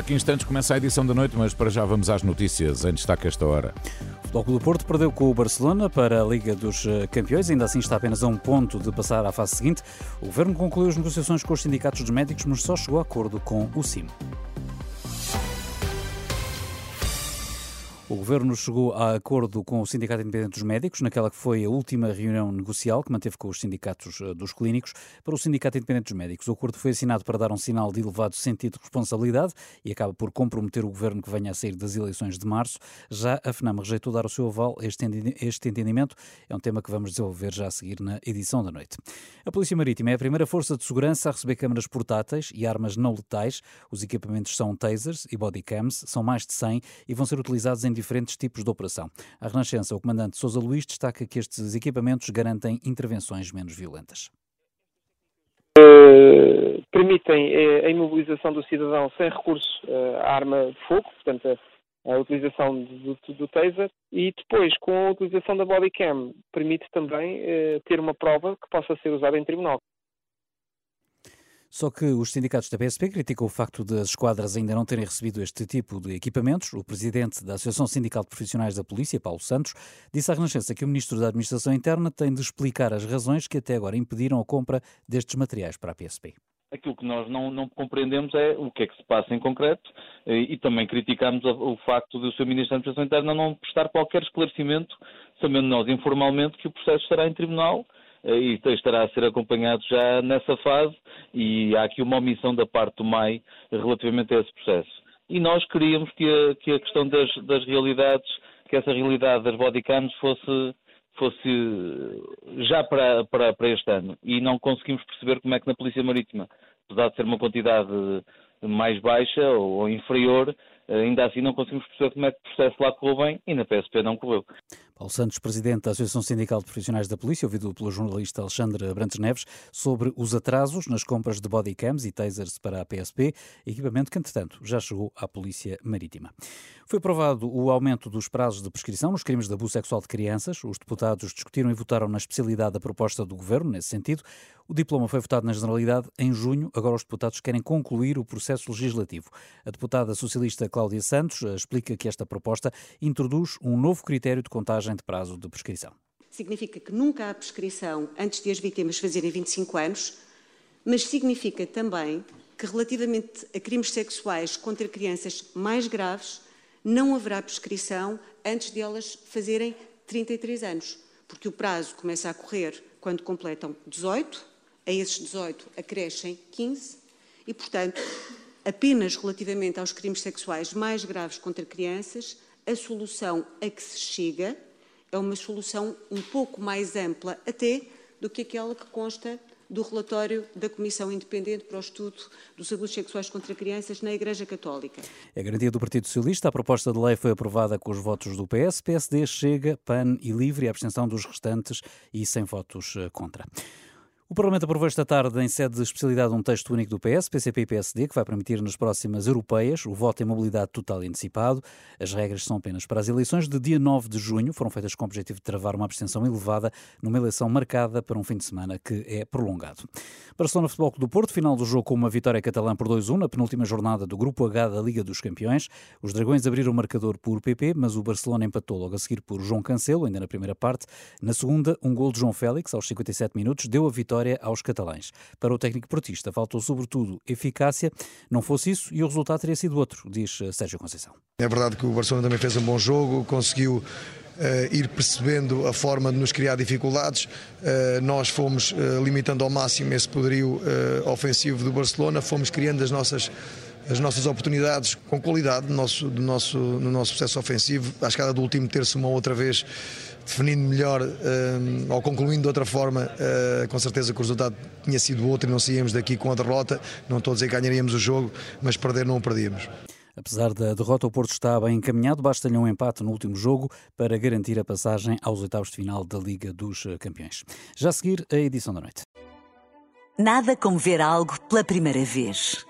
Daqui a instantes começa a edição da noite, mas para já vamos às notícias em destaque esta hora. O Futebol do Porto perdeu com o Barcelona para a Liga dos eh, Campeões, ainda assim está apenas a um ponto de passar à fase seguinte. O Governo concluiu as negociações com os sindicatos dos médicos, mas só chegou a acordo com o CIM. O Governo chegou a acordo com o Sindicato Independente dos Médicos, naquela que foi a última reunião negocial que manteve com os sindicatos eh, dos clínicos. Para o Sindicato Independente dos Médicos, o acordo foi assinado para dar um sinal de elevado sentido de responsabilidade e acaba por comprometer o Governo que venha a sair das eleições de março. Já a FNAM rejeitou dar o seu aval a este entendimento. É um tema que vamos desenvolver já a seguir na edição da noite. A Polícia Marítima é a primeira força de segurança a receber câmaras portáteis e armas não letais. Os equipamentos são tasers e bodycams, são mais de 100 e vão ser utilizados em diferentes tipos de operação. A Renascença, o comandante Sousa Luís, destaca que estes equipamentos garantem intervenções menos violentas. Uh, permitem uh, a imobilização do cidadão sem recurso uh, à arma de fogo, portanto, a, utilização do, do, taser, e depois, com a utilização da bodycam, permite também ter uma prova que possa ser usada em tribunal. Só que os sindicatos da PSP criticam o facto de as esquadras ainda não terem recebido este tipo de equipamentos. O presidente da Associação Sindical de Profissionais da Polícia, Paulo Santos, disse à Renascença que o ministro da Administração Interna tem de explicar as razões que até agora impediram a compra destes materiais para a PSP. Aquilo que nós não, não, compreendemos é o que é que se passa em concreto e, e também criticamos o, facto do seu Ministro da Administração Interna não prestar qualquer esclarecimento, sabendo nós informalmente que o processo estará em tribunal e estará a ser acompanhado já nessa fase e há aqui uma omissão da parte do MAI relativamente a esse processo. E nós queríamos que a, que a questão das, das realidades, que essa realidade das bodycams fosse, fosse já para, para, para este ano. E não conseguimos perceber como é que na Polícia Marítima, apesar de ser uma quantidade mais baixa ou inferior, ainda assim não conseguimos perceber como é que o processo lá correu bem e na PSP não correu. Paulo Santos, presidente da Associação Sindical de Profissionais da Polícia, ouvido pelo jornalista Alexandre Brantes Neves, sobre os atrasos nas compras de bodycams e tasers para a PSP, equipamento que, entretanto, já chegou à Polícia Marítima. Foi aprovado o aumento dos prazos de prescrição nos crimes de abuso sexual de crianças. Os deputados discutiram e votaram na especialidade da proposta do governo nesse sentido. O diploma foi votado na Generalidade em junho. Agora os deputados querem concluir o processo legislativo. A deputada socialista Cláudia Santos explica que esta proposta introduz um novo critério de contagem de prazo de prescrição. Significa que nunca há prescrição antes de as vítimas fazerem 25 anos, mas significa também que relativamente a crimes sexuais contra crianças mais graves, não haverá prescrição antes de elas fazerem 33 anos, porque o prazo começa a correr quando completam 18, a esses 18 acrescem 15 e, portanto, apenas relativamente aos crimes sexuais mais graves contra crianças, a solução a que se chega é uma solução um pouco mais ampla até do que aquela que consta do relatório da Comissão Independente para o Estudo dos Abusos Sexuais contra Crianças na Igreja Católica. A garantia do Partido Socialista. A proposta de lei foi aprovada com os votos do PS, PSD, Chega, PAN e Livre e a abstenção dos restantes e sem votos eh, contra. O Parlamento aprovou esta tarde, em sede de especialidade, um texto único do PS, PCP e PSD, que vai permitir nas próximas europeias o voto em mobilidade total e antecipado. As regras são apenas para as eleições de dia 9 de junho. Foram feitas com o objetivo de travar uma abstenção elevada numa eleição marcada para um fim de semana que é prolongado. Barcelona Futebol Clube do Porto, final do jogo com uma vitória catalã por 2-1 na penúltima jornada do Grupo H da Liga dos Campeões. Os Dragões abriram o marcador por PP, mas o Barcelona empatou logo a seguir por João Cancelo, ainda na primeira parte. Na segunda, um gol de João Félix, aos 57 minutos, deu a vitória vitória aos catalães. Para o técnico portista faltou sobretudo eficácia. Não fosse isso e o resultado teria sido outro, diz eh, Sérgio Conceição. É verdade que o Barcelona também fez um bom jogo, conseguiu Uh, ir percebendo a forma de nos criar dificuldades. Uh, nós fomos uh, limitando ao máximo esse poderio ofensivo do Barcelona, fomos criando as nossas as nossas oportunidades com qualidade no nosso, do nosso, no nosso processo ofensivo. À escada do último terço, uma outra vez definindo melhor uh, ou concluindo de outra forma, uh, com certeza que o resultado tinha sido outro e não saíamos daqui com a derrota. Não estou a dizer que ganharíamos o jogo, mas perder não o perdíamos. Apesar da derrota, o Porto está bem encaminhado, basta-lhe um empate no último jogo para garantir a passagem aos oitavos de final da Liga dos Campeões. Já a seguir, a edição da noite. Nada como ver algo pela primeira vez.